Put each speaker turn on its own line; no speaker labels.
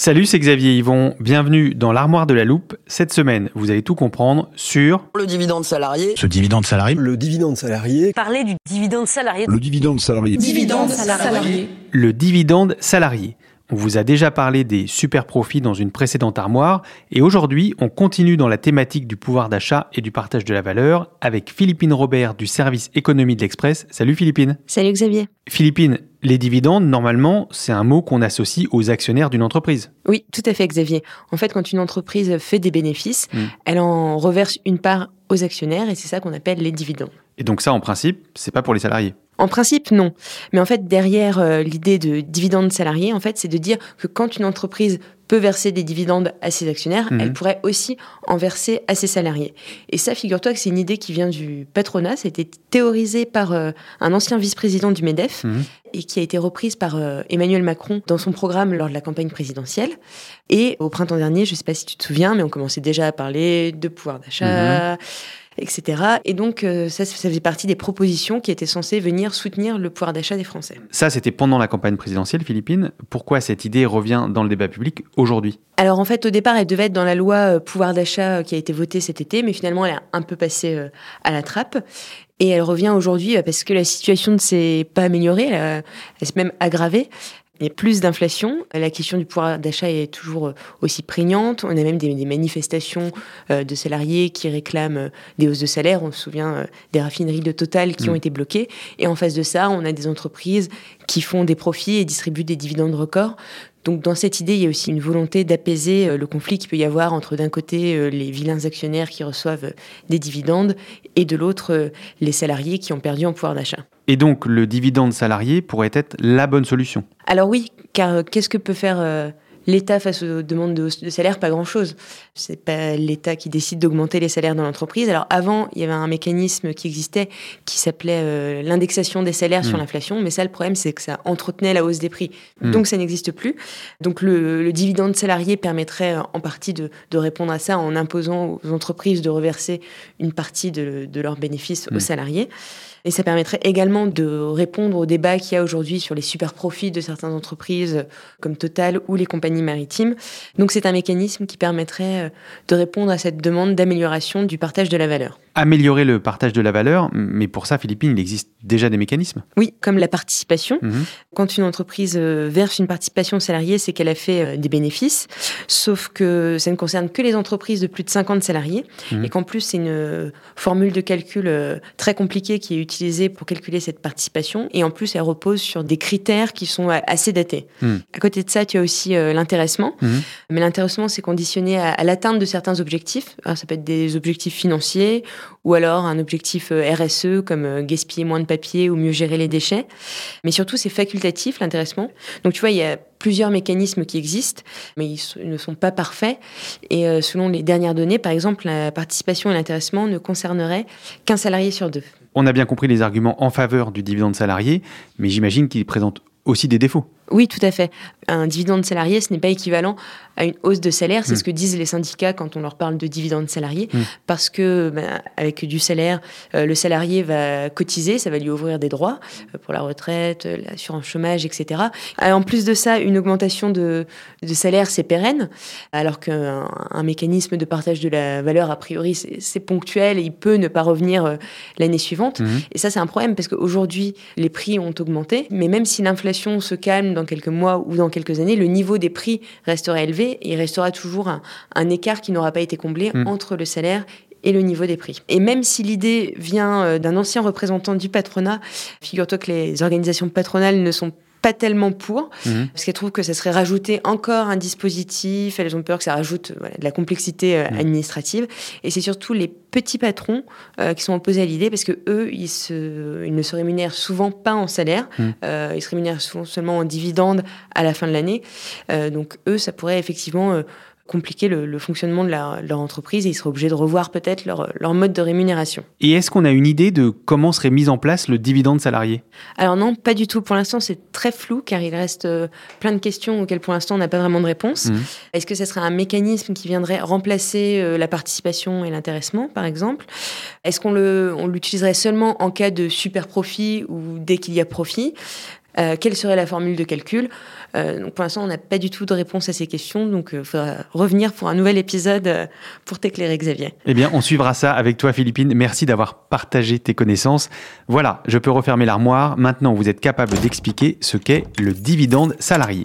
Salut, c'est Xavier Yvon. Bienvenue dans l'armoire de la loupe. Cette semaine, vous allez tout comprendre sur
Le dividende salarié.
Ce dividende salarié,
Le dividende salarié.
Parler du dividende salarié.
le dividende salarié,
dividende salarié.
le dividende salarié. On vous a déjà parlé des super profits dans une précédente armoire et aujourd'hui, on continue dans la thématique du pouvoir d'achat et du partage de la valeur avec Philippine Robert du service économie de l'Express. Salut Philippine.
Salut Xavier.
Philippine, les dividendes, normalement, c'est un mot qu'on associe aux actionnaires d'une entreprise.
Oui, tout à fait Xavier. En fait, quand une entreprise fait des bénéfices,
Mm.
elle en reverse une part aux actionnaires et c'est ça qu'on appelle les dividendes.
Et donc ça, en principe, c'est pas pour les salariés.
En principe, non. Mais en fait, derrière euh, l'idée de dividendes salariés, en fait, c'est de dire que quand une entreprise peut verser des dividendes à ses actionnaires,
Mhm.
elle pourrait aussi en verser à ses salariés. Et ça, figure-toi que c'est une idée qui vient du patronat. Ça a été théorisé par euh, un ancien vice-président du MEDEF
Mhm.
et qui a été reprise par euh, Emmanuel Macron dans son programme lors de la campagne présidentielle. Et au printemps dernier, je ne sais pas si tu te souviens, mais on commençait déjà à parler de pouvoir d'achat, etc. Et donc, euh, ça, ça faisait partie des propositions qui étaient censées venir soutenir le pouvoir d'achat des Français.
Ça, c'était pendant la campagne présidentielle philippine. Pourquoi cette idée revient dans le débat public aujourd'hui?
Alors en fait, au départ, elle devait être dans la loi euh, pouvoir d'achat euh, qui a été votée cet été, mais finalement, elle a un peu passé à la trappe. Et elle revient aujourd'hui parce que la situation ne s'est pas améliorée, elle, elle s'est même aggravée. Il y a plus d'inflation. La question du pouvoir d'achat est toujours euh, aussi prégnante. On a même des, des manifestations euh, de salariés qui réclament euh, des hausses de salaire. On se souvient euh, des raffineries de Total qui
Mm.
ont été bloquées. Et en face de ça, on a des entreprises qui font des profits et distribuent des dividendes records. Donc dans cette idée, il y a aussi une volonté d'apaiser le conflit qu'il peut y avoir entre d'un côté les vilains actionnaires qui reçoivent des dividendes et de l'autre les salariés qui ont perdu en pouvoir d'achat.
Et donc, le dividende salarié pourrait être la bonne solution.
Alors oui, car euh, qu'est-ce que peut faire euh, l'État face aux demandes de de salaire? Pas grand-chose. C'est pas l'État qui décide d'augmenter les salaires dans l'entreprise. Alors avant, il y avait un mécanisme qui existait qui s'appelait euh, l'indexation des salaires sur
Mm.
l'inflation, mais ça, le problème, c'est que ça entretenait la hausse des prix.
Mm.
Donc ça n'existe plus. Donc le, le dividende salarié permettrait en partie de, de répondre à ça en imposant aux entreprises de reverser une partie de, de leurs bénéfices aux salariés. Et ça permettrait également de répondre au débat qu'il y a aujourd'hui sur les super profits de certaines entreprises euh, comme Total ou les compagnies maritimes. Donc c'est un mécanisme qui permettrait euh, de répondre à cette demande d'amélioration du partage de la valeur.
Améliorer le partage de la valeur, mais pour ça, Philippine, il existe déjà des mécanismes.
Oui, comme la participation.
Mhm.
Quand une entreprise euh, verse une participation aux salariés, c'est qu'elle a fait des bénéfices. Sauf que ça ne concerne que les entreprises de plus de 50 salariés.
Mhm.
Et qu'en plus, c'est une formule de calcul très compliquée qui est utilisée pour calculer cette participation. Et en plus, elle repose sur des critères qui sont euh, assez datés.
Mhm.
À côté de ça, tu as aussi euh, l'intéressement.
Mhm.
Mais l'intéressement, c'est conditionné à, à l'atteinte de certains objectifs. Alors, ça peut être des objectifs financiers ou alors un objectif euh, RSE comme gaspiller moins de papier ou mieux gérer les déchets. Mais surtout, c'est facultatif, l'intéressement. Donc, tu vois, il y a plusieurs mécanismes qui existent, mais ils ne sont pas parfaits. Et selon les dernières données, par exemple, la participation et l'intéressement ne concerneraient qu'un salarié sur deux.
On a bien compris les arguments en faveur du dividende salarié, mais j'imagine qu'il présente aussi des défauts.
Oui, tout à fait. Un dividende salarié, ce n'est pas équivalent à une hausse de salaire. C'est
Mm.
ce que disent les syndicats quand on leur parle de dividende salarié.
Mm.
Parce que, ben, avec du salaire, euh, le salarié va cotiser, ça va lui ouvrir des droits euh, pour la retraite, euh, l'assurance chômage, etc. En plus de ça, une augmentation de, de salaire, c'est pérenne. Alors qu'un un mécanisme de partage de la valeur, a priori, c'est ponctuel et il peut ne pas revenir l'année suivante.
Mhm.
Et ça, c'est un problème parce qu'aujourd'hui, les prix ont augmenté, mais même si l'inflation se calme dans quelques mois ou dans quelques années, le niveau des prix restera élevé et il restera toujours un, un écart qui n'aura pas été comblé
Mm.
entre le salaire et le niveau des prix. Et même si l'idée vient euh, d'un ancien représentant du patronat, figure-toi que les organisations patronales ne sont pas tellement pour,
Mhm.
parce qu'elles trouvent que ça serait rajouter encore un dispositif, elles ont peur que ça rajoute voilà, de la complexité euh,
Mm.
administrative. Et c'est surtout les petits patrons euh, qui sont opposés à l'idée, parce que eux, ils, se, ils ne se rémunèrent souvent pas en salaire,
Mm.
euh, ils se rémunèrent souvent seulement en dividendes à la fin de l'année. Donc eux, ça pourrait effectivement compliquer le, le fonctionnement de leur, leur entreprise et ils seraient obligés de revoir peut-être leur, leur mode de rémunération.
Et est-ce qu'on a une idée de comment serait mis en place le dividende salarié?
Alors non, pas du tout. Pour l'instant, c'est très flou car il reste euh, plein de questions auxquelles pour l'instant on n'a pas vraiment de réponse.
Mhm.
Est-ce que ce serait un mécanisme qui viendrait remplacer euh, la participation et l'intéressement, par exemple? Est-ce qu'on l'utiliserait seulement en cas de super profit ou dès qu'il y a profit? Euh, quelle serait la formule de calcul Euh, donc Pour l'instant, on n'a pas du tout de réponse à ces questions, donc il faudra revenir pour un nouvel épisode euh, pour t'éclairer, Xavier.
Eh bien, on suivra ça avec toi, Philippine. Merci d'avoir partagé tes connaissances. Voilà, je peux refermer l'armoire. Maintenant, vous êtes capable d'expliquer ce qu'est le dividende salarié.